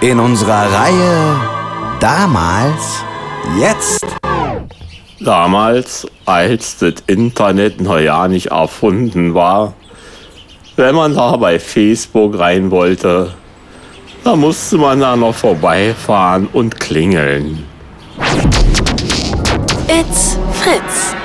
in unserer Reihe Damals, Jetzt. Damals, als das Internet noch ja nicht erfunden war, wenn man da bei Facebook rein wollte, da musste man da noch vorbeifahren und klingeln. It's Fritz.